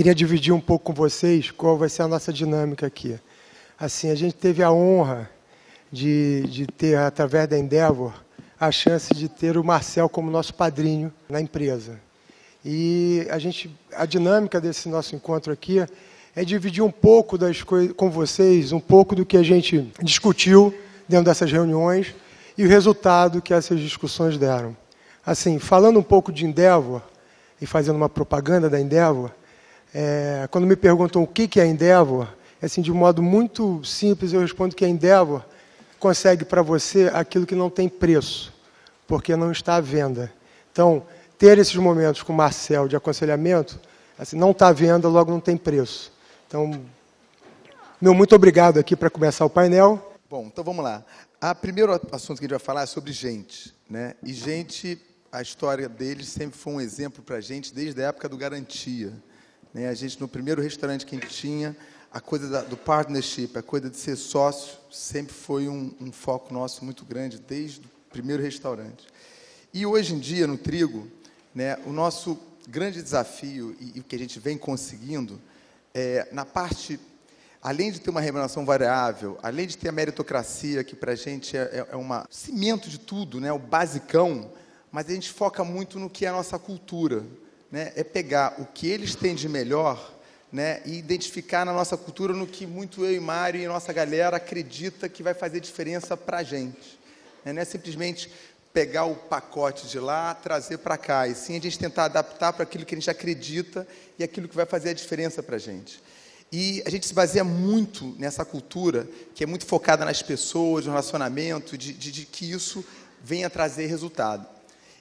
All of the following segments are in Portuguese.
queria dividir um pouco com vocês qual vai ser a nossa dinâmica aqui. Assim, a gente teve a honra de, de ter, através da Endeavor, a chance de ter o Marcel como nosso padrinho na empresa. E a gente, a dinâmica desse nosso encontro aqui é dividir um pouco das coisas com vocês, um pouco do que a gente discutiu dentro dessas reuniões e o resultado que essas discussões deram. Assim, falando um pouco de Endeavor e fazendo uma propaganda da Endeavor, é, quando me perguntam o que é Endeavor, assim, de um modo muito simples, eu respondo que a Endeavor consegue para você aquilo que não tem preço, porque não está à venda. Então, ter esses momentos com o Marcel de aconselhamento, assim, não está à venda, logo não tem preço. Então, meu muito obrigado aqui para começar o painel. Bom, então vamos lá. O primeiro assunto que a gente vai falar é sobre gente. Né? E gente, a história deles sempre foi um exemplo para a gente desde a época do Garantia. Né? A gente, no primeiro restaurante que a gente tinha, a coisa da, do partnership, a coisa de ser sócio, sempre foi um, um, foco nosso muito grande, desde o primeiro restaurante. E hoje em dia, no Trigo, né, o nosso grande desafio e, o que a gente vem conseguindo, é, na parte, além de ter uma remuneração variável, além de ter a meritocracia, que para a gente é, é, é um cimento de tudo, né, o basicão, mas a gente foca muito no que é a nossa cultura. Né, é pegar o que eles têm de melhor né, e identificar na nossa cultura no que muito eu e Mário e nossa galera acredita que vai fazer diferença para a gente. Né, não é simplesmente pegar o pacote de lá, trazer para cá, e sim a gente tentar adaptar para aquilo que a gente acredita e aquilo que vai fazer a diferença para a gente. E a gente se baseia muito nessa cultura, que é muito focada nas pessoas, no relacionamento, de, de, de que isso venha trazer resultado.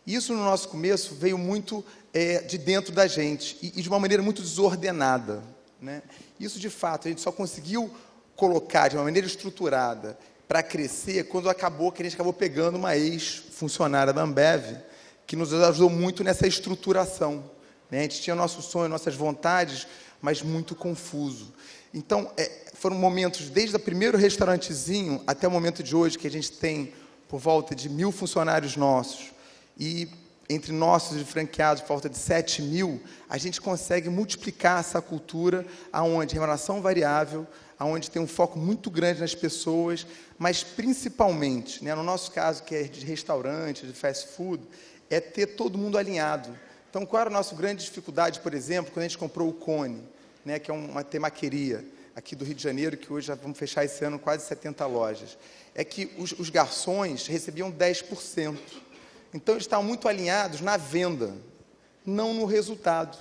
Isso no nosso começo veio muito é, de dentro da gente e, e, de uma maneira muito desordenada. Né? Isso, de fato, a gente só conseguiu colocar de uma maneira estruturada para crescer quando acabou que a gente acabou pegando uma ex-funcionária da Ambev que nos ajudou muito nessa estruturação. Né? A gente tinha nosso sonho, nossas vontades, mas muito confuso. Então, é, foram momentos, desde o primeiro restaurantezinho até o momento de hoje, que a gente tem por volta de mil funcionários nossos, e entre nossos e franqueados, volta de 7 mil, a gente consegue multiplicar essa cultura aonde remuneração variável, aonde tem um foco muito grande nas pessoas, mas principalmente, né, no nosso caso, que é de restaurante, de fast food, é ter todo mundo alinhado. Então, qual era a nossa grande dificuldade, por exemplo, quando a gente comprou o Cone, né, que é uma temaqueria aqui do Rio de Janeiro, que hoje já vamos fechar esse ano quase 70 lojas, é que os, os garçons recebiam 10%. Então, eles estavam muito alinhados na venda, não no resultado.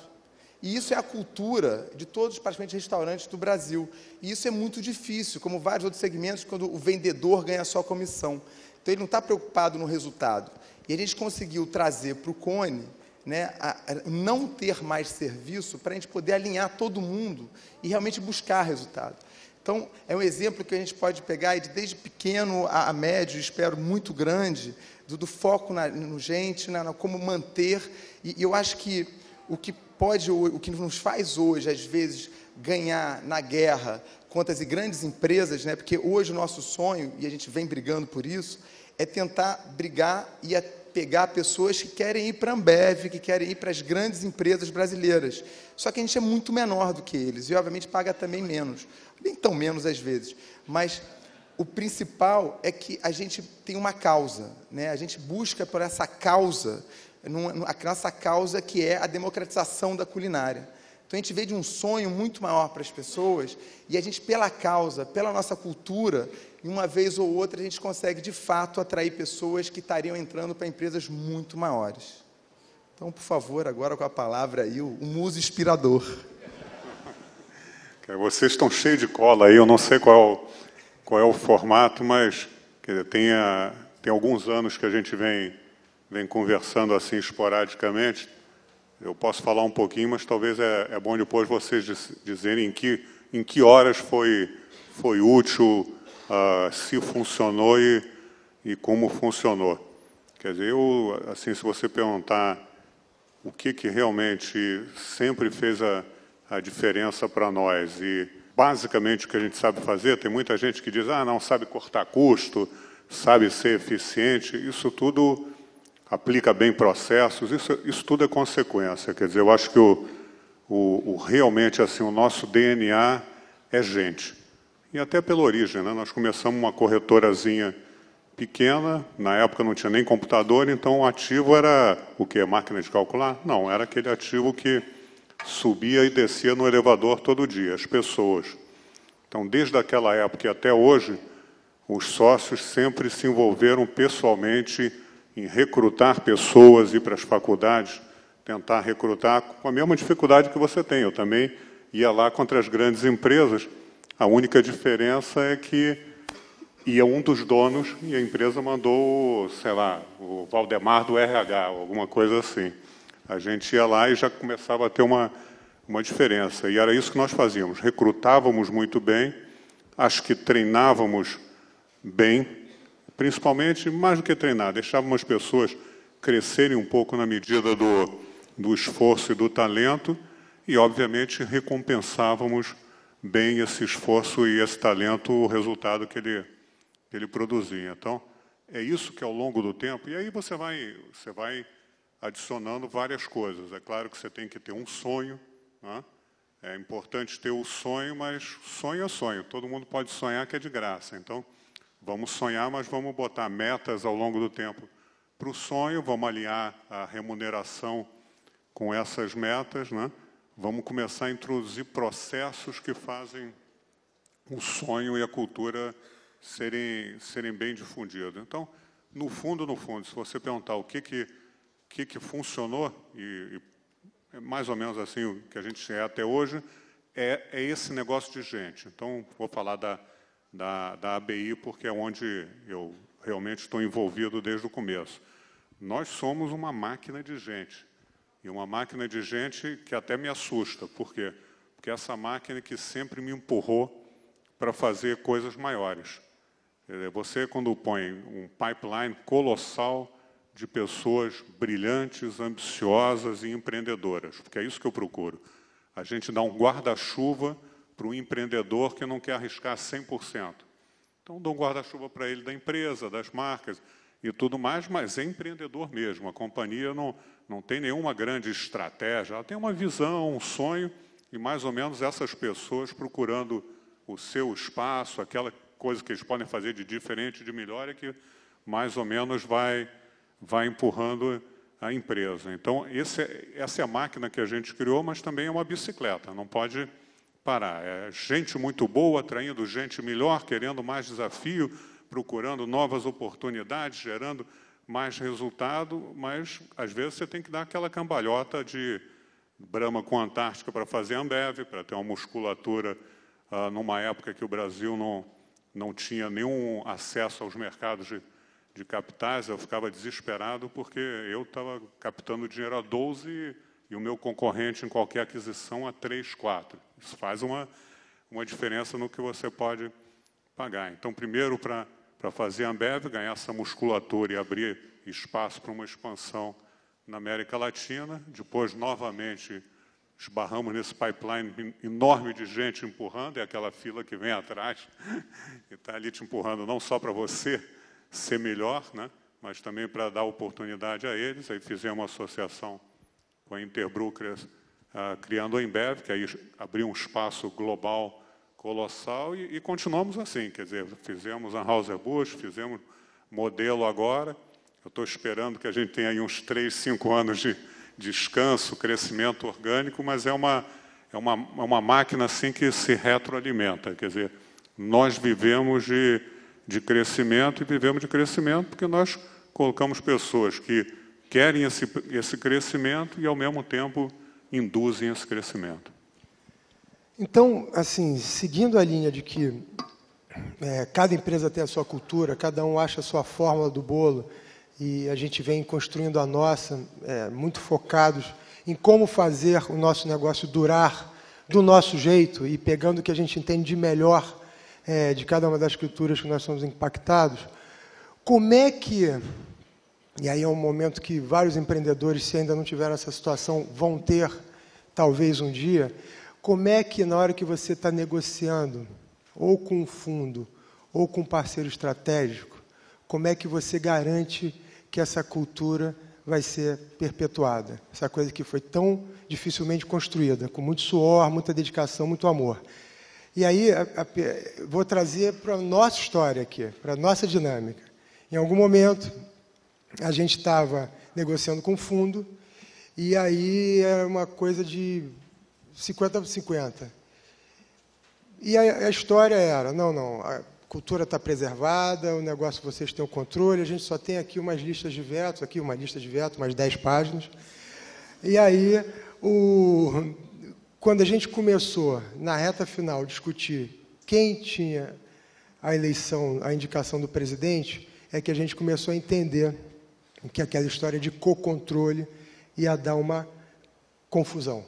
E isso é a cultura de todos praticamente restaurantes do Brasil. E isso é muito difícil, como vários outros segmentos, quando o vendedor ganha só comissão. Então, ele não está preocupado no resultado. E a gente conseguiu trazer para o Cone né, a, não ter mais serviço para a gente poder alinhar todo mundo e realmente buscar resultado. Então, é um exemplo que a gente pode pegar de desde pequeno a, a médio, espero muito grande, do, do foco na, no gente, na, na, como manter. E, e eu acho que o que pode, o que nos faz hoje, às vezes, ganhar na guerra contra as grandes empresas, né? porque hoje o nosso sonho, e a gente vem brigando por isso, é tentar brigar e pegar pessoas que querem ir para a Ambev, que querem ir para as grandes empresas brasileiras. Só que a gente é muito menor do que eles e, obviamente, paga também menos. Nem tão menos às vezes, mas o principal é que a gente tem uma causa, né? a gente busca por essa causa, a nossa causa que é a democratização da culinária. Então a gente vê de um sonho muito maior para as pessoas e a gente, pela causa, pela nossa cultura, uma vez ou outra a gente consegue de fato atrair pessoas que estariam entrando para empresas muito maiores. Então, por favor, agora com a palavra aí, o, o muso inspirador. Vocês estão cheios de cola aí, eu não sei qual qual é o formato, mas dizer, tem, a, tem alguns anos que a gente vem, vem conversando assim esporadicamente. Eu posso falar um pouquinho, mas talvez é, é bom depois vocês dizerem em que, em que horas foi, foi útil, uh, se funcionou e, e como funcionou. Quer dizer, eu, assim, se você perguntar o que, que realmente sempre fez a, a diferença para nós e basicamente o que a gente sabe fazer. Tem muita gente que diz, ah, não sabe cortar custo, sabe ser eficiente. Isso tudo aplica bem processos, isso, isso tudo é consequência. Quer dizer, eu acho que o, o, o, realmente assim o nosso DNA é gente. E até pela origem, né? nós começamos uma corretorazinha pequena, na época não tinha nem computador, então o ativo era o que? Máquina de calcular? Não, era aquele ativo que subia e descia no elevador todo dia, as pessoas. Então, desde aquela época e até hoje, os sócios sempre se envolveram pessoalmente em recrutar pessoas, ir para as faculdades, tentar recrutar com a mesma dificuldade que você tem. Eu também ia lá contra as grandes empresas. A única diferença é que ia um dos donos e a empresa mandou, sei lá, o Valdemar do RH, alguma coisa assim. A gente ia lá e já começava a ter uma, uma diferença. E era isso que nós fazíamos. Recrutávamos muito bem, acho que treinávamos bem, principalmente, mais do que treinar, deixávamos as pessoas crescerem um pouco na medida do, do esforço e do talento e, obviamente, recompensávamos bem esse esforço e esse talento, o resultado que ele, que ele produzia. Então, é isso que ao longo do tempo, e aí você vai, você vai adicionando várias coisas. É claro que você tem que ter um sonho, né? é importante ter o sonho, mas sonho é sonho. Todo mundo pode sonhar que é de graça. Então, vamos sonhar, mas vamos botar metas ao longo do tempo para o sonho, vamos alinhar a remuneração com essas metas, né? vamos começar a introduzir processos que fazem o sonho e a cultura serem, serem bem difundidos. Então, no fundo, no fundo, se você perguntar o que, que, que, que funcionou, e, e é mais ou menos assim o que a gente é até hoje, é, é esse negócio de gente. Então, vou falar da, da, da ABI, porque é onde eu realmente estou envolvido desde o começo. Nós somos uma máquina de gente. E uma máquina de gente que até me assusta. Por quê? Porque essa máquina que sempre me empurrou para fazer coisas maiores. Você, quando põe um pipeline colossal de pessoas brilhantes, ambiciosas e empreendedoras, porque é isso que eu procuro. A gente dá um guarda-chuva para um empreendedor que não quer arriscar 100%. Então, dou um guarda-chuva para ele da empresa, das marcas e tudo mais, mas é empreendedor mesmo. A companhia não, não tem nenhuma grande estratégia, ela tem uma visão, um sonho, e mais ou menos essas pessoas procurando o seu espaço, aquela coisa que eles podem fazer de diferente, de melhor, é que mais ou menos vai, vai empurrando a empresa. Então, esse, é, essa é a máquina que a gente criou, mas também é uma bicicleta, não pode parar. É gente muito boa, atraindo gente melhor, querendo mais desafio, procurando novas oportunidades, gerando mais resultado, mas às vezes você tem que dar aquela cambalhota de Brahma com Antártica para fazer Ambev, para ter uma musculatura uh, numa época que o Brasil não, não tinha nenhum acesso aos mercados de, de capitais, eu ficava desesperado porque eu estava captando dinheiro a 12 e o meu concorrente em qualquer aquisição a 3, 4. Isso faz uma, uma diferença no que você pode pagar. Então, primeiro, para fazer a Ambev, ganhar essa musculatura e abrir espaço para uma expansão na América Latina. Depois, novamente, esbarramos nesse pipeline enorme de gente empurrando, é aquela fila que vem atrás e está ali te empurrando não só para você ser melhor, né, mas também para dar oportunidade a eles. Aí fizemos uma associação com a Interbrokers, uh, criando a Embev, que aí abriu um espaço global colossal e, e, continuamos assim, quer dizer, fizemos a Anheuser-Busch, fizemos modelo agora, eu estou esperando que a gente tenha aí uns três, cinco anos de descanso, crescimento orgânico, mas é uma, é uma, é uma máquina assim que se retroalimenta, quer dizer, nós vivemos de, de crescimento e vivemos de crescimento porque nós colocamos pessoas que querem esse, esse crescimento e, ao mesmo tempo, induzem esse crescimento. Então, assim, seguindo a linha de que é, cada empresa tem a sua cultura, cada um acha a sua fórmula do bolo, e a gente vem construindo a nossa, é, muito focados em como fazer o nosso negócio durar do nosso jeito e pegando o que a gente entende de melhor é, de cada uma das culturas que nós somos impactados. Como é que, e aí é um momento que vários empreendedores, se ainda não tiveram essa situação, vão ter, talvez um dia, como é que, na hora que você está negociando, ou com um fundo, ou com um parceiro estratégico, como é que você garante que essa cultura vai ser perpetuada. Essa coisa que foi tão dificilmente construída, com muito suor, muita dedicação, muito amor. E aí, a, a, vou trazer para a nossa história aqui, para a nossa dinâmica. Em algum momento, a gente estava negociando com fundo, e aí era uma coisa de 50 por 50. E a, a história era: não, não, a cultura está preservada, o negócio vocês têm o controle, a gente só tem aqui umas listas de vetos, aqui uma lista de vetos, umas 10 páginas. E aí, o, quando a gente começou, na reta final, discutir quem tinha a eleição, a indicação do presidente, é que a gente começou a entender que aquela história de co-controle ia dar uma confusão.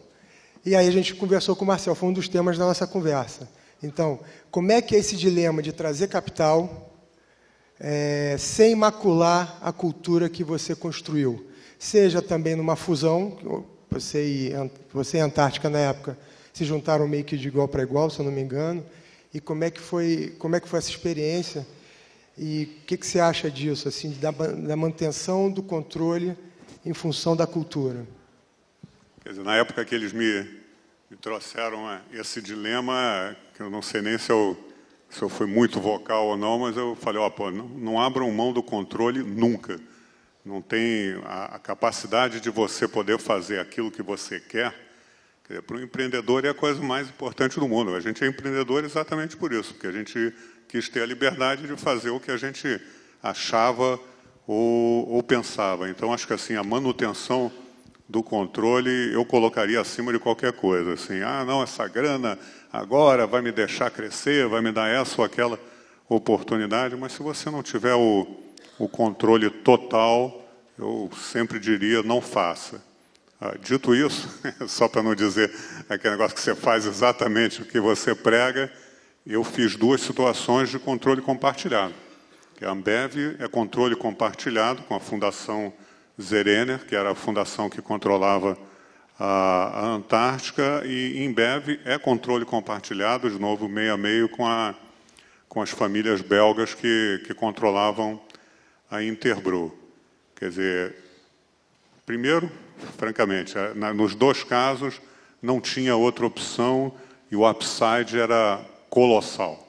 E aí a gente conversou com o Marcel, foi um dos temas da nossa conversa. Então, como é que é esse dilema de trazer capital é, sem macular a cultura que você construiu? Seja também numa fusão, você e, você e a Antártica na época se juntaram meio que de igual para igual, se eu não me engano. E como é que foi, como é que foi essa experiência? E o que, que, você acha disso, assim, da, da manutenção do controle em função da cultura? Quer dizer, na época que eles me, me trouxeram é, esse dilema, que eu não sei nem se eu, se eu fui muito vocal ou não, mas eu falei, ó, oh, pô, não, não abram mão do controle nunca. Não tem a, a capacidade de você poder fazer aquilo que você quer. quer para o empreendedor é a coisa mais importante do mundo. A gente é empreendedor exatamente por isso, porque a gente quis ter a liberdade de fazer o que a gente achava ou, ou pensava. Então, acho que assim a manutenção do controle eu colocaria acima de qualquer coisa. Assim, ah, não, essa grana agora vai me deixar crescer, vai me dar essa ou aquela oportunidade, mas se você não tiver o, o controle total, eu sempre diria, não faça. Ah, dito isso, só para não dizer aquele negócio que você faz exatamente o que você prega, eu fiz duas situações de controle compartilhado. A Ambev é controle compartilhado com a Fundação Zerener, que era a fundação que controlava a, Antártica, e Embev é controle compartilhado, de novo, meio a meio, com, a, com as famílias belgas que, que controlavam a Interbro. Quer dizer, primeiro, francamente, é, nos dois casos não tinha outra opção e o upside era colossal.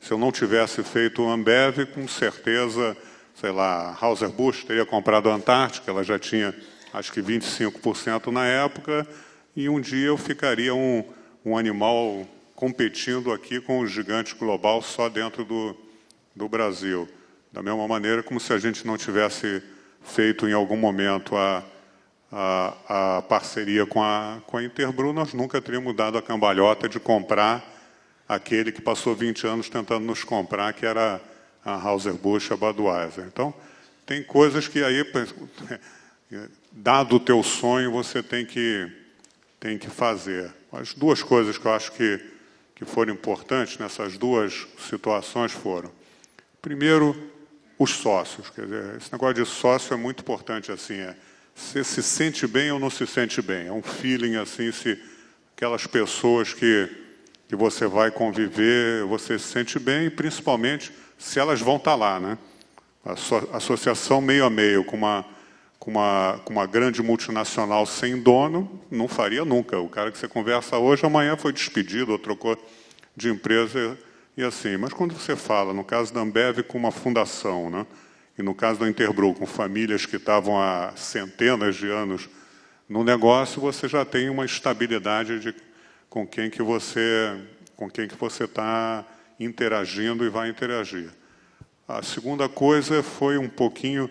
Se eu não tivesse feito o Ambev, com certeza sei lá, Hauser-Busch teria comprado a Antártica, ela já tinha acho que 25% na época, e um dia eu ficaria um, um animal competindo aqui com o gigante global só dentro do, do Brasil. Da mesma maneira como se a gente não tivesse feito em algum momento a, a, a parceria com a, com a Interbru, nós nunca teríamos dado a cambalhota de comprar aquele que passou 20 anos tentando nos comprar, que era a Hauser-Busch, a Budweiser. Então, tem coisas que aí, dado o teu sonho, você tem que, tem que fazer. As duas coisas que eu acho que, que foram importantes nessas duas situações foram, primeiro, os sócios. Quer dizer, esse negócio de sócio é muito importante. assim é, Você se sente bem ou não se sente bem? É um feeling assim, se aquelas pessoas que, que você vai conviver, você se sente bem, principalmente se elas vão estar lá. Né? A associação meio a meio com uma, com, uma, com uma grande multinacional sem dono, não faria nunca. O cara que você conversa hoje, amanhã foi despedido ou trocou de empresa e assim. Mas quando você fala, no caso da Ambev, com uma fundação, né? e no caso da Interbru, com famílias que estavam há centenas de anos no negócio, você já tem uma estabilidade de com quem que você com quem que você está interagindo e vai interagir. A segunda coisa foi um pouquinho,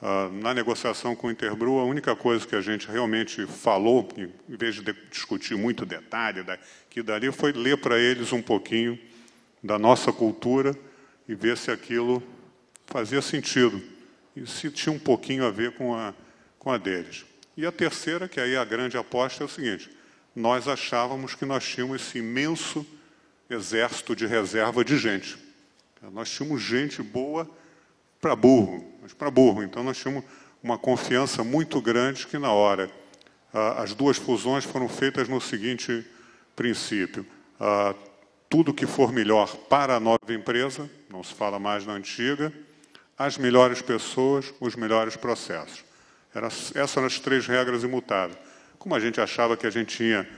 uh, na negociação com o Interbru, a única coisa que a gente realmente falou, em vez de discutir muito detalhe daqui dali, foi ler para eles um pouquinho da nossa cultura e ver se aquilo fazia sentido e se tinha um pouquinho a ver com a, com a deles. E a terceira, que aí é a grande aposta, é o seguinte: nós achávamos que nós tínhamos esse imenso exército de reserva de gente. Nós tínhamos gente boa para burro, mas para burro. Então nós tínhamos uma confiança muito grande que na hora as duas fusões foram feitas no seguinte princípio: tudo que for melhor para a nova empresa, não se fala mais na antiga, as melhores pessoas, os melhores processos. Era, essas eram as três regras imutáveis. Como a gente achava que a gente tinha,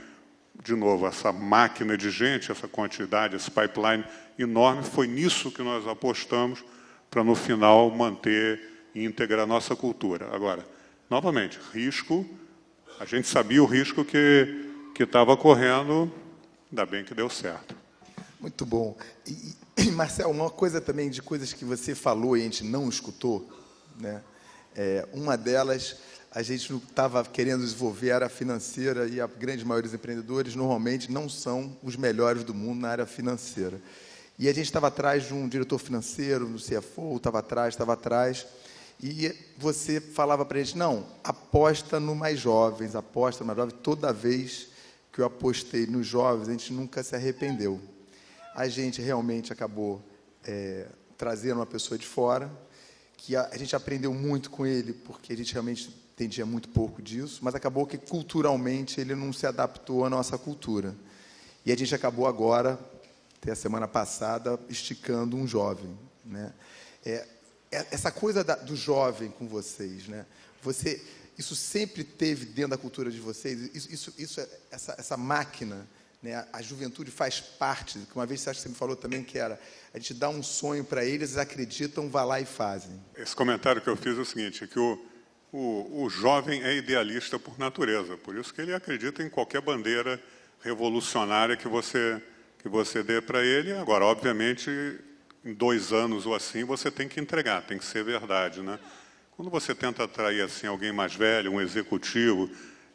de novo, essa máquina de gente, essa quantidade, esse pipeline enorme, foi nisso que nós apostamos para, no final, manter íntegra a nossa cultura. Agora, novamente, risco, a gente sabia o risco que estava correndo, ainda bem que deu certo. Muito bom. E, e, Marcel, uma coisa também de coisas que você falou e a gente não escutou, né? É, uma delas, a gente não estava querendo desenvolver a área financeira e a grande maioria dos empreendedores normalmente não são os melhores do mundo na área financeira. E a gente estava atrás de um diretor financeiro, no CFO, estava atrás, estava atrás. E você falava para a gente, não, aposta no mais jovens, aposta no mais jovens. Toda vez que eu apostei nos jovens, a gente nunca se arrependeu. A gente realmente acabou é, trazendo uma pessoa de fora, que a, a gente aprendeu muito com ele, porque a gente realmente entendia muito pouco disso, mas acabou que culturalmente ele não se adaptou à nossa cultura. E a gente acabou agora, até a semana passada, esticando um jovem. Né? É, é essa coisa da, do jovem com vocês, né? Você, isso sempre teve dentro da cultura de vocês. Isso, isso, isso é, essa, essa máquina, né? A juventude faz parte. Uma vez você me falou também que era a gente dá um sonho para eles, eles acreditam, vá lá e fazem. Esse comentário que eu fiz é o seguinte, é que o, o, o jovem é idealista por natureza, por isso que ele acredita em qualquer bandeira revolucionária que você que você dê para ele. Agora, obviamente, em dois anos ou assim, você tem que entregar, tem que ser verdade, né? Quando você tenta atrair assim alguém mais velho, um executivo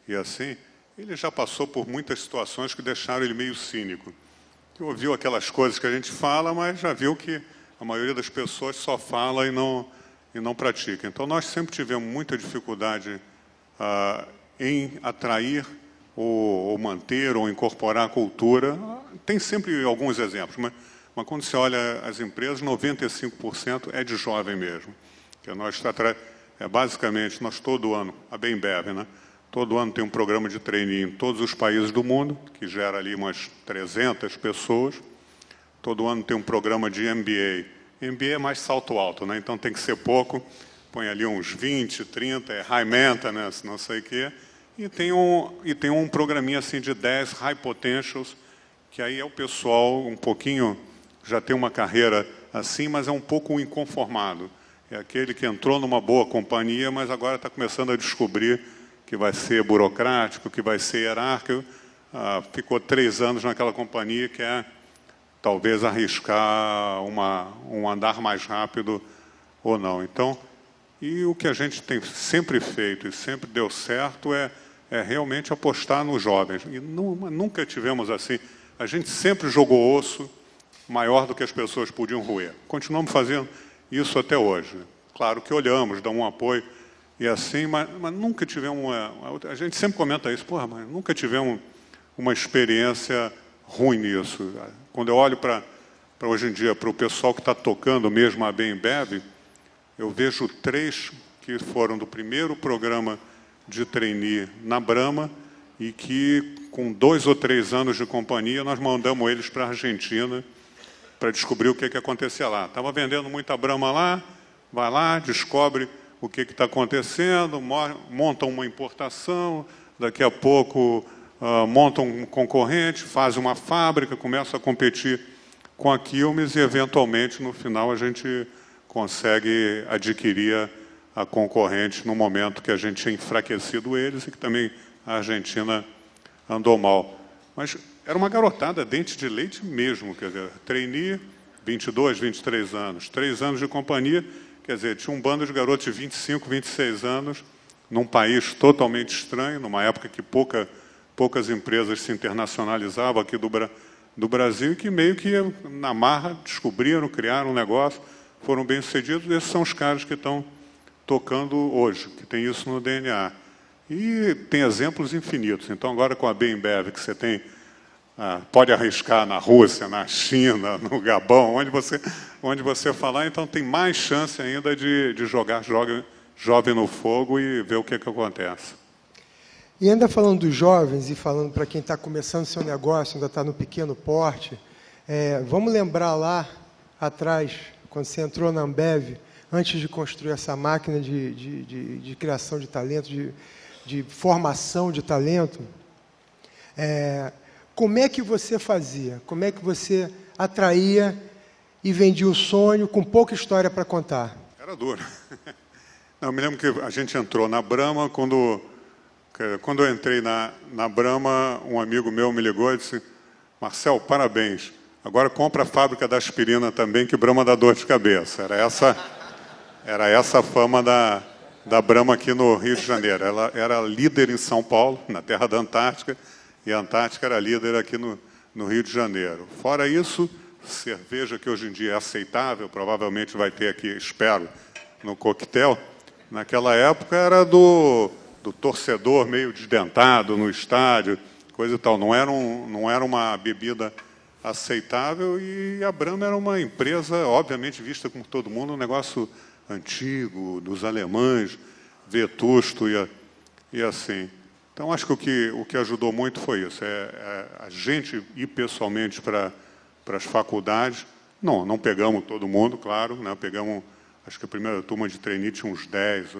e assim, ele já passou por muitas situações que deixaram ele meio cínico que ouviu aquelas coisas que a gente fala, mas já viu que a maioria das pessoas só fala e não, e não pratica. Então, nós sempre tivemos muita dificuldade ah, em atrair ou, ou, manter ou incorporar a cultura. Tem sempre alguns exemplos, mas, mas quando você olha as empresas, 95% é de jovem mesmo. Que nós é, basicamente, nós todo ano, a Bembev, né? Todo ano tem um programa de trainee em todos os países do mundo, que gera ali umas 300 pessoas. Todo ano tem um programa de MBA. MBA é mais salto alto, né? então tem que ser pouco. Põe ali uns 20, 30, é high maintenance, não sei o quê. E tem, um, e tem um programinha assim de 10 high potentials, que aí é o pessoal um pouquinho, já tem uma carreira assim, mas é um pouco inconformado. É aquele que entrou numa boa companhia, mas agora está começando a descobrir que vai ser burocrático, que vai ser hierárquico. Ah, ficou três anos naquela companhia que é talvez arriscar uma, um andar mais rápido ou não. Então, e o que a gente tem sempre feito e sempre deu certo é, é realmente apostar nos jovens. E nunca tivemos assim. A gente sempre jogou osso maior do que as pessoas podiam roer. Continuamos fazendo isso até hoje. Claro que olhamos, damos um apoio e assim, mas, mas nunca tivemos uma, a gente sempre comenta isso, porra, mas nunca tivemos uma experiência ruim nisso. Quando eu olho para hoje em dia, para o pessoal que está tocando mesmo a Bem Bebe, eu vejo três que foram do primeiro programa de trainee na Brama e que, com dois ou três anos de companhia, nós mandamos eles para a Argentina para descobrir o que, que acontecia lá. Estava vendendo muita Brama lá, vai lá, descobre o que está acontecendo, montam uma importação, daqui a pouco uh, montam um concorrente, fazem uma fábrica, começam a competir com a Quilmes e, eventualmente, no final, a gente consegue adquirir a concorrente no momento que a gente tinha enfraquecido eles e que também a Argentina andou mal. Mas era uma garotada, dente de leite mesmo, quer dizer, trainee, 22, 23 anos, três anos de companhia, Quer dizer, tinha um bando de garotos de 25, 26 anos, num país totalmente estranho, numa época que pouca, poucas empresas se internacionalizavam aqui do, do Brasil, que meio que na marra descobriram, criaram um negócio, foram bem-sucedidos. Esses são os caras que estão tocando hoje, que tem isso no DNA. E tem exemplos infinitos. Então, agora com a Bembev, que você tem ah, pode arriscar na Rússia, na China, no Gabão, onde você, onde você falar, então tem mais chance ainda de, de jogar jovem, jovem no fogo e ver o que, que acontece. E ainda falando dos jovens e falando para quem está começando seu negócio, ainda está no pequeno porte, é, vamos lembrar lá atrás, quando você entrou na Ambev, antes de construir essa máquina de, de, de, de criação de talento, de, de formação de talento, é, como é que você fazia? Como é que você atraía e vendia o sonho com pouca história para contar? Era duro. Não, eu me lembro que a gente entrou na Brahma, quando, quando eu entrei na, na Brahma, um amigo meu me ligou e disse, Marcel, parabéns, agora compra a fábrica da aspirina também, que Brahma dá dor de cabeça. Era essa, era essa a fama da, da Brahma aqui no Rio de Janeiro. Ela era líder em São Paulo, na terra da Antártica, e a Antártica era líder aqui no, no Rio de Janeiro. Fora isso, cerveja que hoje em dia é aceitável, provavelmente vai ter aqui, espero, no coquetel, naquela época era do, do torcedor meio desdentado no estádio, coisa e tal. Não era, um, não era uma bebida aceitável e a Brahma era uma empresa, obviamente, vista como todo mundo, um negócio antigo, dos alemães, vetusto e, e assim. Então, acho que o que, o que ajudou muito foi isso, é, é a gente ir pessoalmente para as faculdades. Não, não pegamos todo mundo, claro, né? pegamos, acho que a primeira turma de trainee tinha uns 10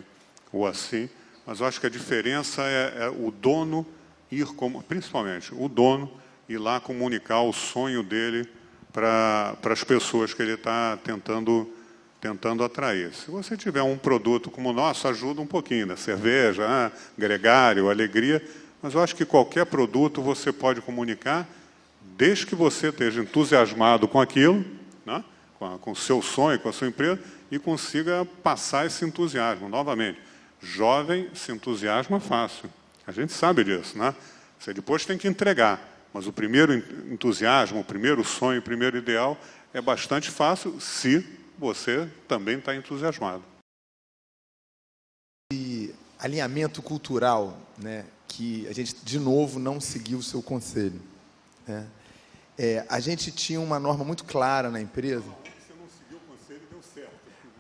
ou assim, mas eu acho que a diferença é, é o dono ir, como, principalmente, o dono ir lá comunicar o sonho dele para as pessoas que ele está tentando tentando atrair. Se você tiver um produto como o nosso, ajuda um pouquinho, né? cerveja, ah, gregário, alegria, mas eu acho que qualquer produto você pode comunicar, desde que você esteja entusiasmado com aquilo, né? com o seu sonho, com a sua empresa, e consiga passar esse entusiasmo. Novamente, jovem se entusiasma fácil. A gente sabe disso, né? Você depois tem que entregar, mas o primeiro entusiasmo, o primeiro sonho, o primeiro ideal é bastante fácil se você também está entusiasmado. E alinhamento cultural, né, que a gente, de novo, não seguiu o seu conselho. Né? É, a gente tinha uma norma muito clara na empresa. Você não seguiu o conselho deu certo.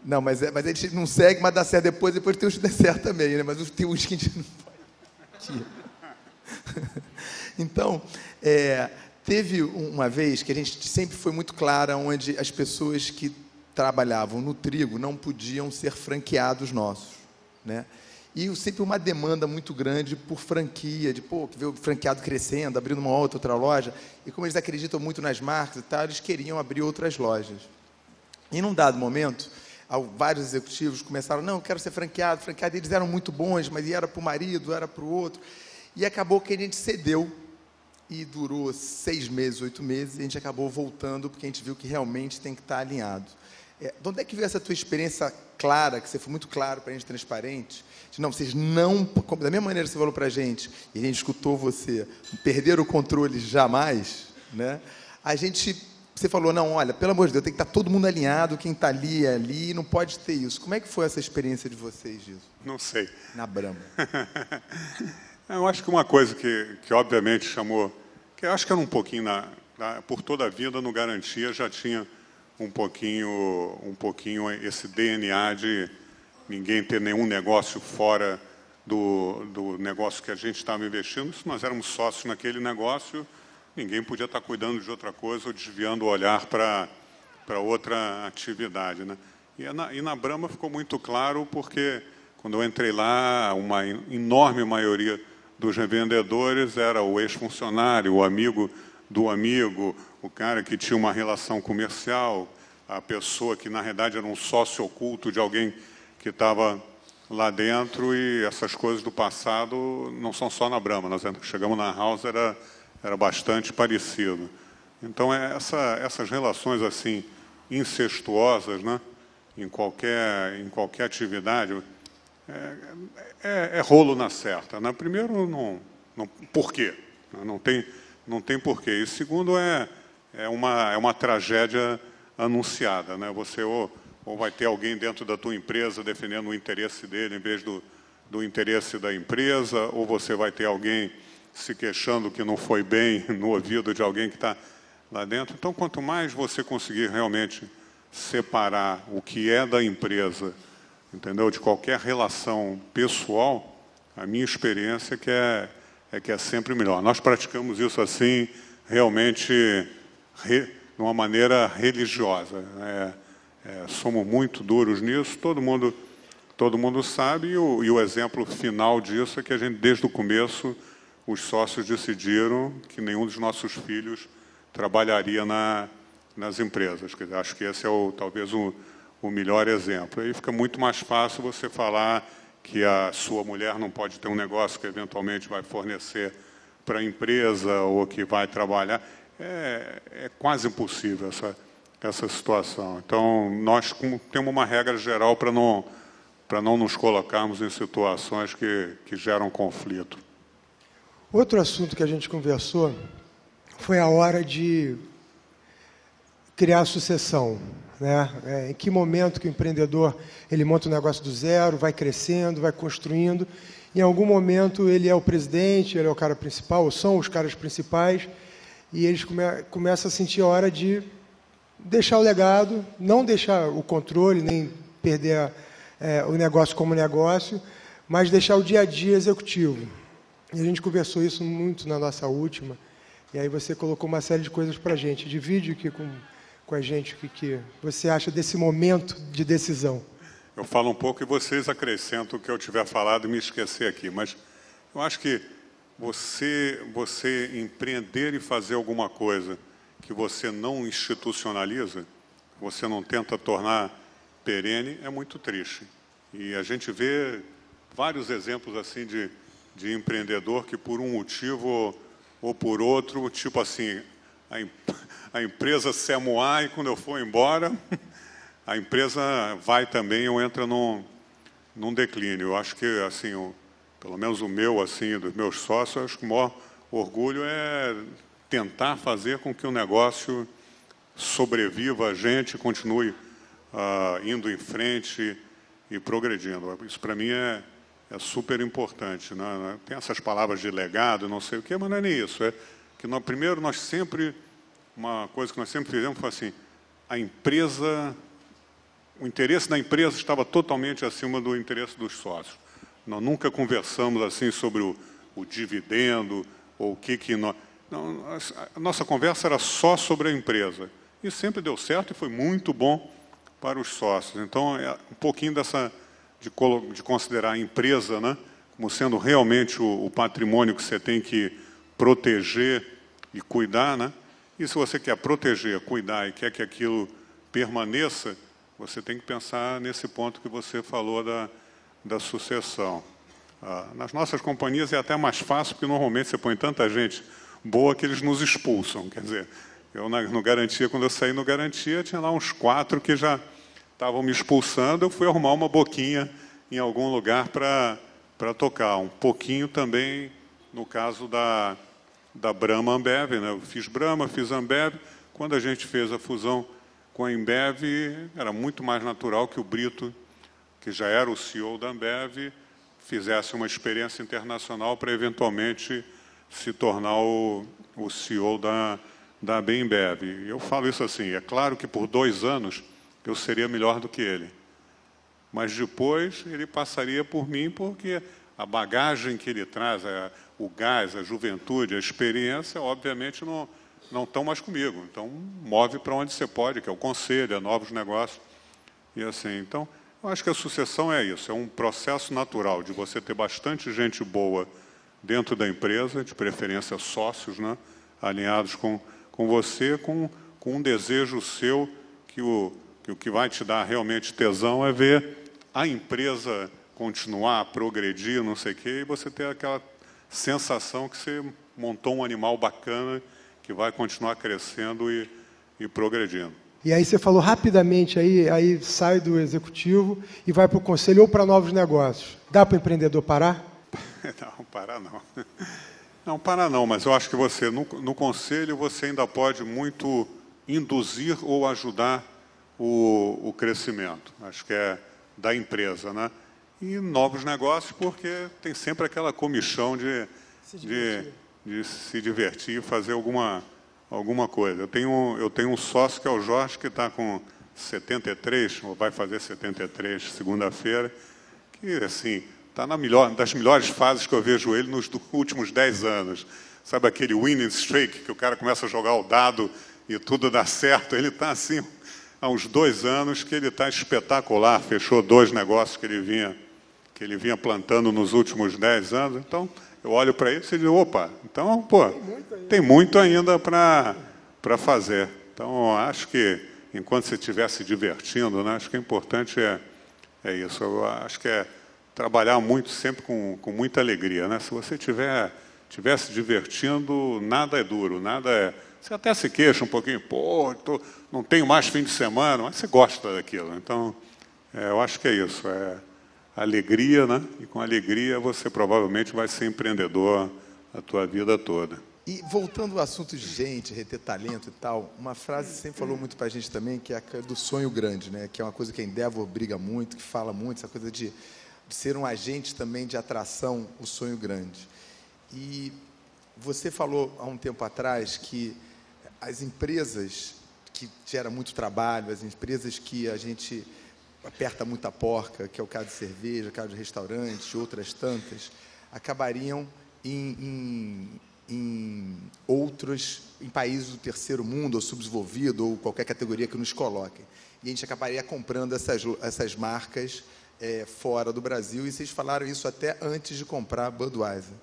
Não, mas, é, mas a gente não segue, mas dá certo depois, depois tem uns que dá certo também, né? mas tem uns que a gente não pode. então, é, teve uma vez que a gente sempre foi muito clara onde as pessoas que trabalhavam no trigo não podiam ser franqueados nossos, né? E sempre uma demanda muito grande por franquia, de pô, ver o franqueado crescendo, abrindo uma outra, outra loja. E como eles acreditam muito nas marcas e tal, eles queriam abrir outras lojas. E num dado momento, vários executivos começaram, não, eu quero ser franqueado, franqueado, eles eram muito bons, mas era para o marido, era para o outro. E acabou que a gente cedeu e durou seis meses, oito meses, e a gente acabou voltando porque a gente viu que realmente tem que estar alinhado. É, de onde é que veio essa tua experiência clara, que você foi muito claro para a gente, transparente? De, não, vocês não, da mesma maneira que você falou para a gente, e a gente escutou você, perder o controle jamais, né? A gente, você falou, não, olha, pelo amor de Deus, tem que estar todo mundo alinhado, quem está ali é ali, não pode ter isso. Como é que foi essa experiência de vocês disso? Não sei. Na Brahma. eu acho que uma coisa que, que obviamente chamou, que eu acho que era um pouquinho, na, na por toda a vida, no Garantia já tinha um pouquinho, um pouquinho esse DNA de ninguém ter nenhum negócio fora do, do negócio que a gente estava investindo. Se nós éramos sócios naquele negócio, ninguém podia estar cuidando de outra coisa ou desviando o olhar para, para outra atividade. Né? E, na, e na Brahma ficou muito claro porque, quando eu entrei lá, uma enorme maioria dos revendedores era o ex-funcionário, o amigo do amigo, o cara que tinha uma relação comercial, a pessoa que na realidade era um sócio oculto de alguém que estava lá dentro e essas coisas do passado não são só na Brahma. Nós chegamos na House era era bastante parecido. Então é essa, essas relações assim incestuosas, né, em qualquer em qualquer atividade é, é, é rolo na certa. Né? Primeiro não, não por quê? Não tem não tem porquê. E segundo, é, é, uma, é uma tragédia anunciada. Né? Você ou, ou vai ter alguém dentro da tua empresa defendendo o interesse dele em vez do, do interesse da empresa, ou você vai ter alguém se queixando que não foi bem no ouvido de alguém que está lá dentro. Então, quanto mais você conseguir realmente separar o que é da empresa, entendeu, de qualquer relação pessoal, a minha experiência é que é é que é sempre melhor. Nós praticamos isso assim, realmente, re, de uma maneira religiosa. É, É, somos muito duros nisso, todo mundo, todo mundo sabe, e o, e o exemplo final disso é que a gente, desde o começo, os sócios decidiram que nenhum dos nossos filhos trabalharia na, nas empresas. Dizer, acho que esse é o, talvez o, o melhor exemplo. Aí fica muito mais fácil você falar que a sua mulher não pode ter um negócio que eventualmente vai fornecer para a empresa ou que vai trabalhar. É, é quase impossível essa, essa situação. Então, nós temos uma regra geral para não, não nos colocarmos em situações que, que geram conflito. Outro assunto que a gente conversou foi a hora de criar a sucessão. Né? É, em que momento que o empreendedor ele monta um negócio do zero, vai crescendo, vai construindo. Em algum momento ele é o presidente, ele é o cara principal, ou são os caras principais, e eles come, começam a sentir a hora de deixar o legado, não deixar o controle, nem perder a, é, o negócio como negócio, mas deixar o dia a dia executivo. E a gente conversou isso muito na nossa última, e aí você colocou uma série de coisas para a gente. Divide aqui com com a gente o que, que você acha desse momento de decisão. Eu falo um pouco e vocês acrescentam o que eu tiver falado e me esquecer aqui, mas eu acho que você, você empreender e fazer alguma coisa que você não institucionaliza, você não tenta tornar perene, é muito triste. E a gente vê vários exemplos assim de, de empreendedor que por um motivo ou por outro, tipo assim, a, a empresa se amoar e quando eu for embora, a empresa vai também ou entra num, num declínio. Eu acho que, assim, o, pelo menos o meu, assim, dos meus sócios, acho que o maior orgulho é tentar fazer com que o negócio sobreviva a gente, continue uh, indo em frente e progredindo. Isso para mim é, é super importante. Né? Tem essas palavras de legado, não sei o quê, mas não é nem isso. É que nós, primeiro nós sempre uma coisa que nós sempre fizemos foi assim, a empresa, o interesse da empresa estava totalmente acima do interesse dos sócios. Nós nunca conversamos assim sobre o, o dividendo ou o que que nós, não, a nossa conversa era só sobre a empresa e sempre deu certo e foi muito bom para os sócios. Então é um pouquinho dessa de, de considerar a empresa, né, como sendo realmente o, o patrimônio que você tem que proteger e cuidar, né? E se você quer proteger, cuidar e quer que aquilo permaneça, você tem que pensar nesse ponto que você falou da, da sucessão. Ah, nas nossas companhias é até mais fácil, porque normalmente você põe tanta gente boa que eles nos expulsam. Quer dizer, eu no Garantia, quando eu saí no Garantia, tinha lá uns quatro que já estavam me expulsando, eu fui arrumar uma boquinha em algum lugar para tocar. Um pouquinho também no caso da, da Brahma Ambev. Né? Eu fiz Brahma, fiz Ambev. Quando a gente fez a fusão com a Ambev, era muito mais natural que o Brito, que já era o CEO da Ambev, fizesse uma experiência internacional para eventualmente se tornar o, o CEO da, da Bembev. Eu falo isso assim, é claro que por dois anos eu seria melhor do que ele. Mas depois ele passaria por mim porque a bagagem que ele traz, a, o gás, a juventude, a experiência, obviamente não, não estão mais comigo. Então, move para onde você pode, que é o conselho, é novos negócios. E assim, então, eu acho que a sucessão é isso, é um processo natural de você ter bastante gente boa dentro da empresa, de preferência sócios, né, alinhados com, com você, com, com um desejo seu que o, que o que vai te dar realmente tesão é ver a empresa continuar, progredir, não sei o quê, e você ter aquela sensação que você montou um animal bacana que vai continuar crescendo e, e progredindo. E aí você falou rapidamente aí, aí sai do executivo e vai para o conselho ou para novos negócios. Dá para o empreendedor parar? não, parar não. Não, parar não, mas eu acho que você, no, no conselho, você ainda pode muito induzir ou ajudar o, o crescimento. Acho que é da empresa, né? e novos negócios, porque tem sempre aquela comichão de se divertir, de, de se divertir fazer alguma, alguma coisa. Eu tenho, eu tenho um sócio que é o Jorge, que está com 73, ou vai fazer 73 segunda-feira, que assim está na melhor, das melhores fases que eu vejo ele nos últimos 10 anos. Sabe aquele winning streak, que o cara começa a jogar o dado e tudo dá certo? Ele está assim, há uns dois anos que ele está espetacular, fechou dois negócios que ele vinha, que ele vinha plantando nos últimos dez anos. Então, eu olho para ele e digo, opa, então, pô, tem muito ainda para fazer. Então, acho que enquanto você estiver se divertindo, né, acho que é importante é, é isso. Eu acho que é trabalhar muito, sempre com, com muita alegria. Né? Se você estiver tiver se divertindo, nada é duro, nada é. Você até se queixa um pouquinho, pô, tô, não tenho mais fim de semana, mas você gosta daquilo. Então, é, eu acho que é isso. É alegria, né? E com alegria você provavelmente vai ser empreendedor a tua vida toda. E voltando ao assunto de gente, reter talento e tal, uma frase sempre falou muito para a gente também, que é a do sonho grande, né? Que é uma coisa que a Endeavor briga muito, que fala muito, essa coisa de, de ser um agente também de atração, o sonho grande. E você falou há um tempo atrás que as empresas que geram muito trabalho, as empresas que a gente aperta muita porca, que é o caso de cerveja, o caso de restaurantes, outras tantas, acabariam em, em, em outros, em países do terceiro mundo, ou subdesenvolvido, ou qualquer categoria que nos coloquem. E a gente acabaria comprando essas, essas marcas é, fora do Brasil, e vocês falaram isso até antes de comprar a Budweiser.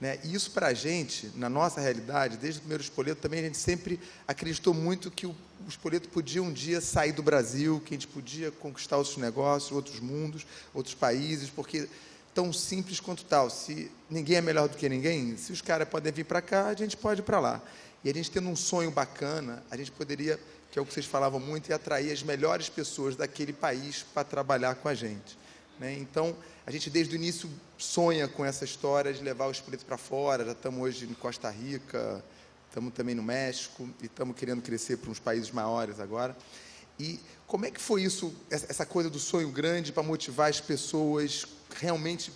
Né? E isso para a gente, na nossa realidade, desde o primeiro espoleto, também a gente sempre acreditou muito que o, o espoleto podia um dia sair do Brasil, que a gente podia conquistar outros negócios, outros mundos, outros países, porque tão simples quanto tal. Se ninguém é melhor do que ninguém, se os caras podem vir para cá, a gente pode ir para lá. E a gente tendo um sonho bacana, a gente poderia, que é o que vocês falavam muito, atrair as melhores pessoas daquele país para trabalhar com a gente. Né? Então, a gente desde o início sonha com essa história de levar o espírito para fora. Já estamos hoje em Costa Rica, estamos também no México e estamos querendo crescer para uns países maiores agora. E como é que foi isso, essa coisa do sonho grande para motivar as pessoas realmente,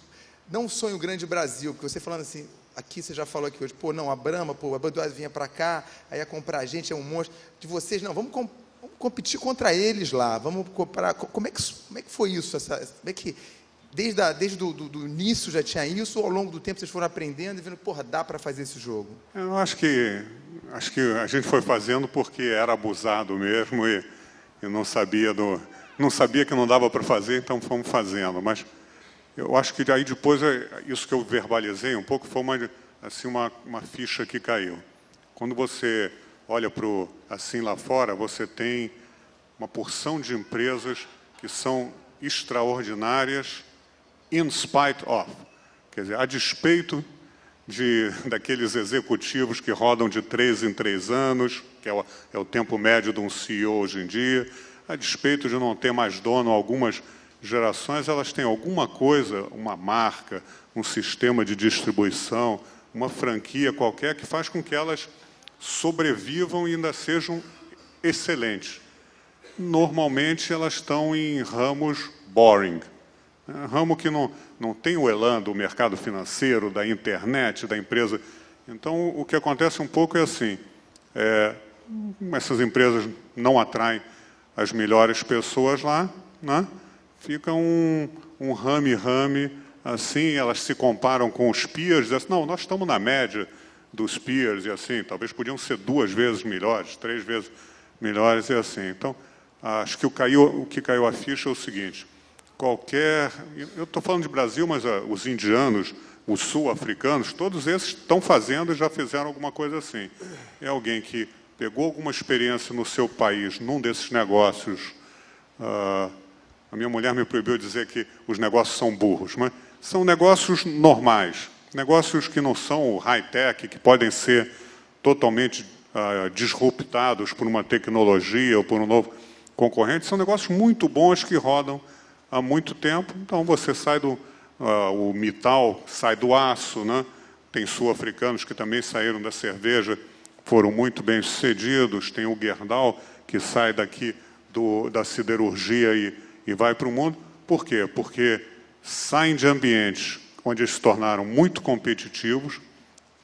não sonho grande Brasil, porque você falando assim, aqui você já falou aqui hoje, pô, não, a Brahma, pô, a Budweiser vinha para cá, aí ia comprar a gente, é um monstro. De vocês, não, vamos comprar vamos competir contra eles lá, vamos comparar. Como é que, como é que foi isso? Essa, como é que, desde, a, desde do, do, do, início já tinha isso, ou ao longo do tempo vocês foram aprendendo e vendo, porra, dá para fazer esse jogo? Eu acho que, acho que a gente foi fazendo porque era abusado mesmo e, e não sabia do, não sabia que não dava para fazer, então fomos fazendo. Mas eu acho que aí depois, é, isso que eu verbalizei um pouco, foi uma, assim, uma, uma ficha que caiu. Quando você olha para assim lá fora, você tem uma porção de empresas que são extraordinárias in spite of. Quer dizer, a despeito de, daqueles executivos que rodam de três em três anos, que é o, é o tempo médio de um CEO hoje em dia, a despeito de não ter mais dono algumas gerações, elas têm alguma coisa, uma marca, um sistema de distribuição, uma franquia qualquer que faz com que elas sobrevivam e ainda sejam excelentes. Normalmente elas estão em ramos boring? Ramo que não, não tem o elan do mercado financeiro, da internet, da empresa. Então o que acontece um pouco é assim, é, essas empresas não atraem as melhores pessoas lá, né? fica um, um rame-rame assim, elas se comparam com os peers, dizem assim, não, nós estamos na média, dos peers e assim, talvez podiam ser duas vezes melhores, três vezes melhores e assim. Então, acho que o, caiu, o que caiu a ficha é o seguinte, qualquer... Eu estou falando de Brasil, mas os indianos, os sul-africanos, todos esses estão fazendo e já fizeram alguma coisa assim. É alguém que pegou alguma experiência no seu país, num desses negócios... Uh, a minha mulher me proibiu dizer que os negócios são burros, mas são negócios normais, negócios que não são high-tech, que podem ser totalmente uh, disruptados por uma tecnologia ou por um novo concorrente, são negócios muito bons que rodam há muito tempo. Então, você sai do... Uh, o metal sai do aço, né? tem sul-africanos que também saíram da cerveja, foram muito bem sucedidos, tem o Gerdau, que sai daqui do, da siderurgia e, e vai para o mundo. Por quê? Porque saem de ambientes onde eles se tornaram muito competitivos,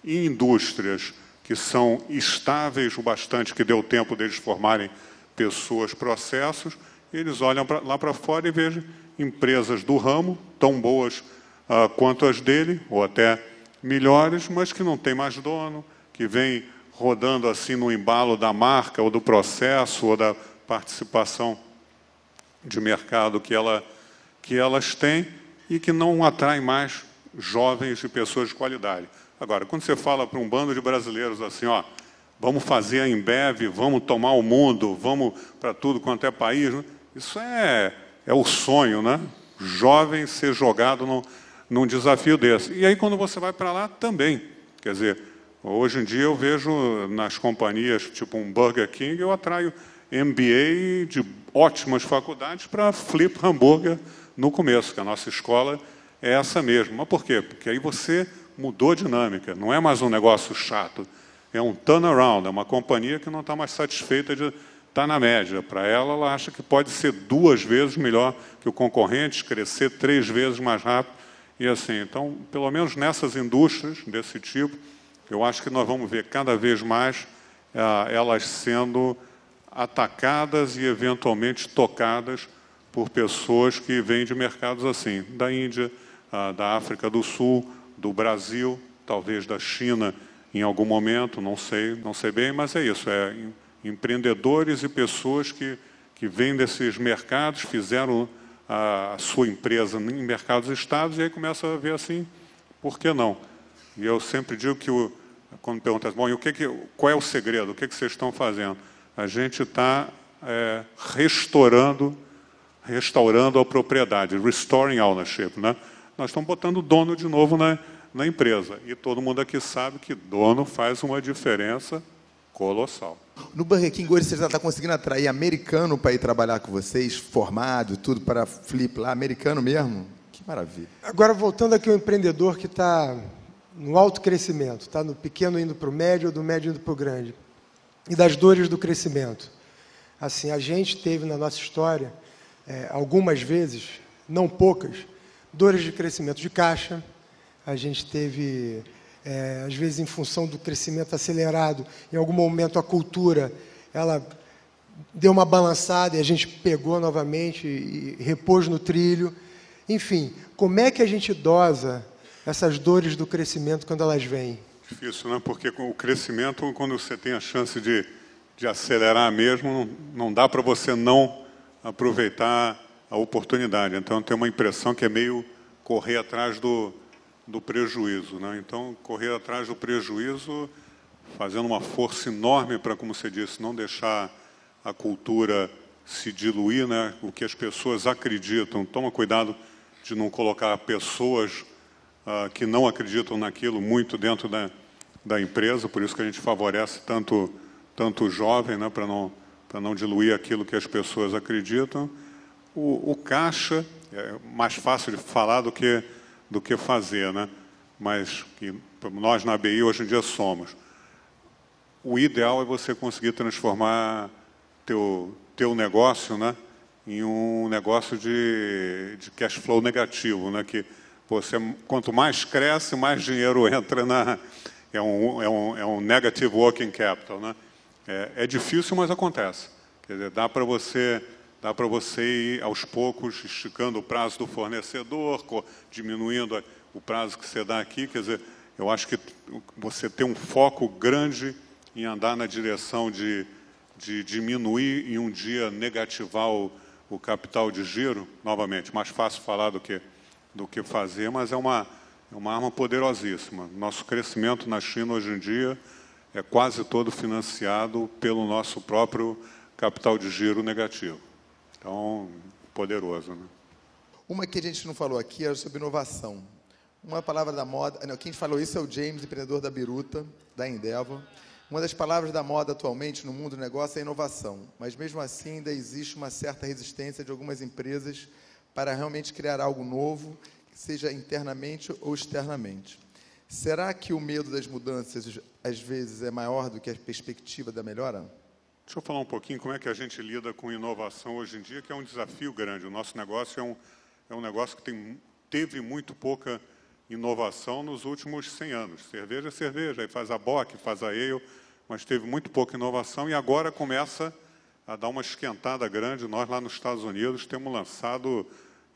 em indústrias que são estáveis o bastante, que deu tempo deles formarem pessoas, processos, e eles olham pra, lá para fora e vejam empresas do ramo, tão boas uh, quanto as dele, ou até melhores, mas que não tem mais dono, que vem rodando assim no embalo da marca, ou do processo, ou da participação de mercado que, ela, que elas têm e que não atraem mais jovens e pessoas de qualidade. Agora, quando você fala para um bando de brasileiros assim, ó, vamos fazer a Embev, vamos tomar o mundo, vamos para tudo quanto é país, né? Isso é, é o sonho, né? Jovem ser jogado no, num desafio desse. E aí, quando você vai para lá, também. Quer dizer, hoje em dia eu vejo nas companhias, tipo um Burger King, eu atraio MBA de ótimas faculdades para flip hambúrguer no começo, que a nossa escola é essa mesmo. Mas por quê? Porque aí você mudou a dinâmica, não é mais um negócio chato, é um turnaround, é uma companhia que não está mais satisfeita de estar tá na média. Para ela, ela acha que pode ser duas vezes melhor que o concorrente, crescer três vezes mais rápido e assim. Então, pelo menos nessas indústrias desse tipo, eu acho que nós vamos ver cada vez mais ah, elas sendo atacadas e eventualmente tocadas por pessoas que vêm de mercados assim, da Índia, ah, da África do Sul, do Brasil, talvez da China em algum momento, não sei, não sei bem, mas é isso, é empreendedores e pessoas que, que vêm desses mercados, fizeram a sua empresa em mercados estados e aí começa a ver assim, por que não? E eu sempre digo que, o, quando perguntam, bom, e o que, que qual é o segredo? O que, que vocês estão fazendo? A gente está é, restaurando, restaurando a propriedade, restoring ownership, né? Nós estamos botando o dono de novo na, na empresa. E todo mundo aqui sabe que dono faz uma diferença colossal. No Burger King hoje você já está conseguindo atrair americano para ir trabalhar com vocês, formado, tudo para flip lá, americano mesmo? Que maravilha. Agora, voltando aqui ao empreendedor que está no alto crescimento, está no pequeno indo para o médio, ou do médio indo para o grande, e das dores do crescimento. Assim, a gente teve na nossa história, é, algumas vezes, não poucas, dores de crescimento de caixa, a gente teve é, às vezes em função do crescimento acelerado, em algum momento a cultura ela deu uma balançada e a gente pegou novamente e repôs no trilho. Enfim, como é que a gente dosa essas dores do crescimento quando elas vêm? Difícil, né? Porque com o crescimento, quando você tem a chance de, de acelerar mesmo, não, não dá para você não aproveitar a oportunidade. Então, tenho uma impressão que é meio correr atrás do, do prejuízo. Né? Então, correr atrás do prejuízo, fazendo uma força enorme para, como você disse, não deixar a cultura se diluir, né? o que as pessoas acreditam. Toma cuidado de não colocar pessoas uh, que não acreditam naquilo muito dentro da, da empresa, por isso que a gente favorece tanto, tanto o jovem, né? para não, não diluir aquilo que as pessoas acreditam. O, o caixa é mais fácil de falar do que do que fazer, né? Mas que nós na ABI hoje em dia somos. O ideal é você conseguir transformar teu teu negócio, né, em um negócio de, de cash flow negativo, né? Que você quanto mais cresce, mais dinheiro entra na é um, é um, é um negative working capital, né? É, é difícil, mas acontece. Quer dizer, dá para você dá para você ir aos poucos esticando o prazo do fornecedor, diminuindo o prazo que você dá aqui. Quer dizer, eu acho que você tem um foco grande em andar na direção de, de diminuir e um dia negativar o, o capital de giro, novamente, mais fácil falar do que, do que fazer, mas é uma, é uma arma poderosíssima. Nosso crescimento na China hoje em dia é quase todo financiado pelo nosso próprio capital de giro negativo. Então, poderoso. Né? Uma que a gente não falou aqui é sobre inovação. Uma palavra da moda. Não, quem falou isso é o James, empreendedor da Biruta, da Endeavor. Uma das palavras da moda atualmente no mundo do negócio é inovação, mas mesmo assim ainda existe uma certa resistência de algumas empresas para realmente criar algo novo, seja internamente ou externamente. Será que o medo das mudanças às vezes é maior do que a perspectiva da melhora? Deixa eu falar um pouquinho como é que a gente lida com inovação hoje em dia, que é um desafio grande. O nosso negócio é um, é um negócio que tem, teve muito pouca inovação nos últimos 100 anos. Cerveja é cerveja, aí faz a bock, faz a ale, mas teve muito pouca inovação e agora começa a dar uma esquentada grande. Nós lá nos Estados Unidos temos lançado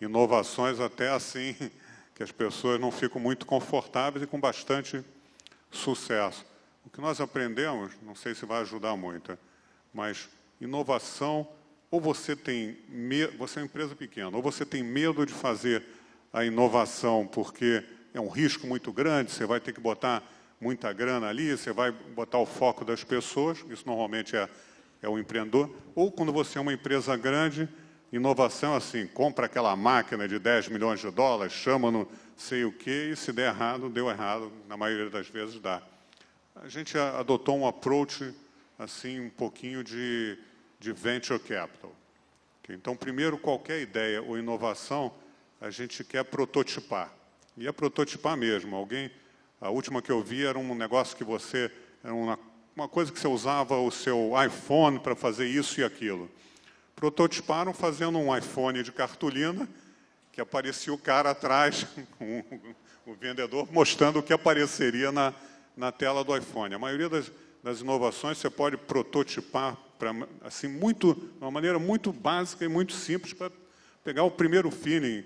inovações até assim que as pessoas não ficam muito confortáveis e com bastante sucesso. O que nós aprendemos, não sei se vai ajudar muito, mas inovação ou você tem medo, você é uma empresa pequena, ou você tem medo de fazer a inovação porque é um risco muito grande, você vai ter que botar muita grana ali, você vai botar o foco das pessoas, isso normalmente é, é o empreendedor, ou quando você é uma empresa grande, inovação assim, compra aquela máquina de 10 milhões de dólares, chama no sei o quê, e se der errado, deu errado, na maioria das vezes dá. A gente adotou um approach assim um pouquinho de, de venture capital. Então, primeiro, qualquer ideia ou inovação, a gente quer prototipar. E é prototipar mesmo. Alguém, a última que eu vi era um negócio que você, era uma, uma coisa que você usava o seu iPhone para fazer isso e aquilo. Prototiparam fazendo um iPhone de cartolina, que aparecia o cara atrás, o vendedor, mostrando o que apareceria na, na tela do iPhone. A maioria das, das inovações você pode prototipar pra, assim muito, de uma maneira muito básica e muito simples para pegar o primeiro feeling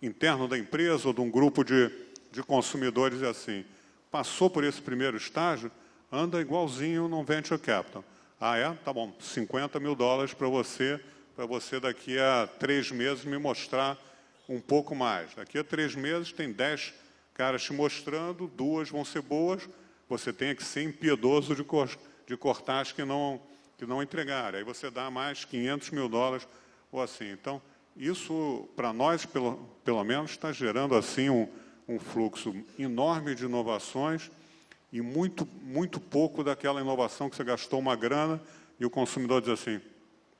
interno da empresa ou de um grupo de, de consumidores assim. Passou por esse primeiro estágio, anda igualzinho no venture capital. Ah, é? Tá bom, 50 mil dólares para você, para você daqui a três meses me mostrar um pouco mais. Daqui a três meses tem dez caras te mostrando, duas vão ser boas, você tem que ser impiedoso de, de cortar as que não, que não entregaram. Aí você dá mais 500 mil dólares ou assim. Então, isso, para nós, pelo, pelo menos, está gerando assim um, um fluxo enorme de inovações e muito, muito pouco daquela inovação que você gastou uma grana e o consumidor diz assim,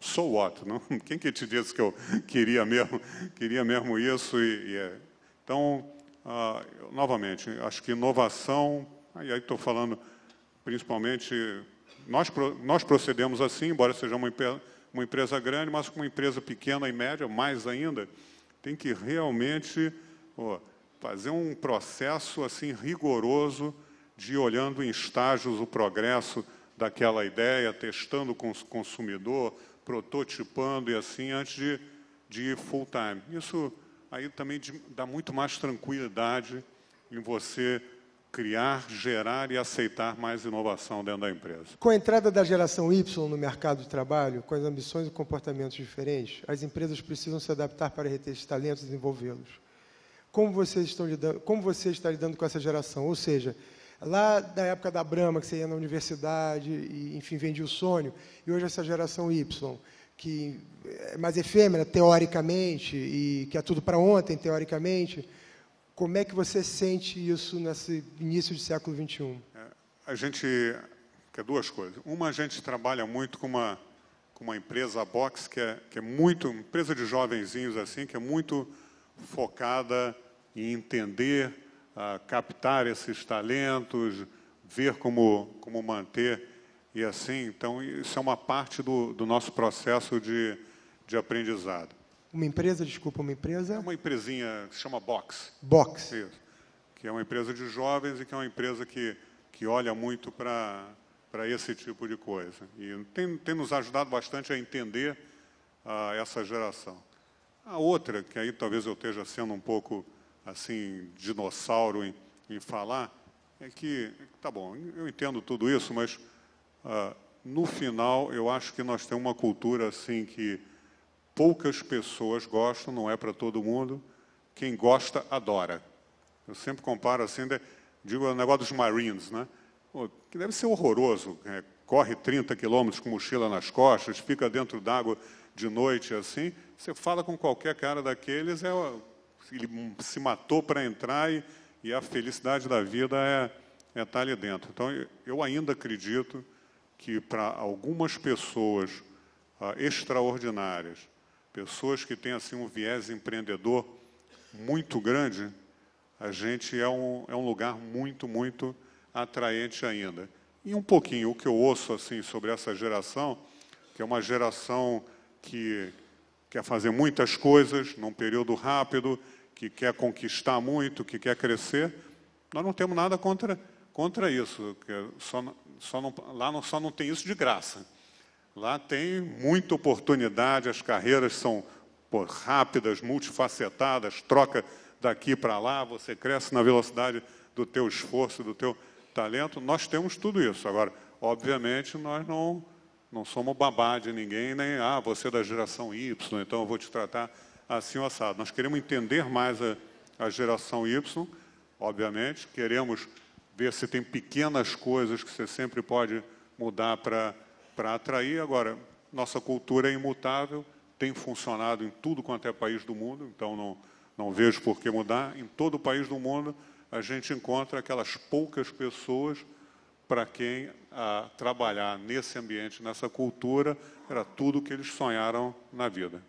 so what? Não? Quem que te disse que eu queria mesmo, queria mesmo isso? E, e é. Então, ah, novamente, acho que inovação e aí estou falando principalmente, nós, nós procedemos assim, embora seja uma, uma empresa grande, mas com uma empresa pequena e média, mais ainda, tem que realmente fazer um processo assim rigoroso de olhando em estágios o progresso daquela ideia, testando com o consumidor, prototipando e assim, antes de, de ir full time. Isso aí também dá muito mais tranquilidade em você criar, gerar e aceitar mais inovação dentro da empresa. Com a entrada da geração Y no mercado de trabalho, com as ambições e comportamentos diferentes, as empresas precisam se adaptar para reter esses talentos e desenvolvê-los. Como vocês estão lidando, como você está lidando com essa geração? Ou seja, lá da época da Brahma, que você ia na universidade e, enfim, vendia o sonho, e hoje essa geração Y, que é mais efêmera, teoricamente, e que é tudo para ontem, teoricamente, como é que você sente isso nesse início do século XXI? É, a gente quer duas coisas. Uma, a gente trabalha muito com uma, com uma empresa, a Box, que é, que é muito, empresa de jovenzinhos assim, que é muito focada em entender, uh, captar esses talentos, ver como, como manter e assim. Então, isso é uma parte do, do nosso processo de, de aprendizado. Uma empresa, desculpa, uma empresa? É uma empresinha que se chama Box. Box. Isso. Que é uma empresa de jovens e que é uma empresa que, que olha muito para para esse tipo de coisa. E tem, tem nos ajudado bastante a entender uh, essa geração. A outra, que aí talvez eu esteja sendo um pouco assim dinossauro em, em falar, é que, tá bom, eu entendo tudo isso, mas uh, no final eu acho que nós temos uma cultura assim que poucas pessoas gostam, não é para todo mundo. Quem gosta, adora. Eu sempre comparo assim, digo o negócio dos Marines, né? que deve ser horroroso. É, corre 30 quilômetros com mochila nas costas, fica dentro d'água de noite assim. Você fala com qualquer cara daqueles, é, ele se matou para entrar e, e, a felicidade da vida é, é tá ali dentro. Então, eu ainda acredito que para algumas pessoas ah, extraordinárias, pessoas que têm assim um viés empreendedor muito grande, a gente é um, é um lugar muito, muito atraente ainda. E um pouquinho o que eu ouço assim sobre essa geração, que é uma geração que quer fazer muitas coisas num período rápido, que quer conquistar muito, que quer crescer, nós não temos nada contra, contra isso. Só, só não, lá não, só não tem isso de graça. Lá tem muita oportunidade, as carreiras são pô, rápidas, multifacetadas, troca daqui para lá, você cresce na velocidade do teu esforço, do teu talento. Nós temos tudo isso. Agora, obviamente, nós não, não somos babá de ninguém, nem, ah, você é da geração Y, então eu vou te tratar assim ou assado. Nós queremos entender mais a, a geração Y, obviamente, queremos ver se tem pequenas coisas que você sempre pode mudar para atrair. Agora, nossa cultura é imutável, tem funcionado em tudo quanto é país do mundo, então não, não vejo por que mudar. Em todo o país do mundo, a gente encontra aquelas poucas pessoas para quem a trabalhar nesse ambiente, nessa cultura, era tudo que eles sonharam na vida.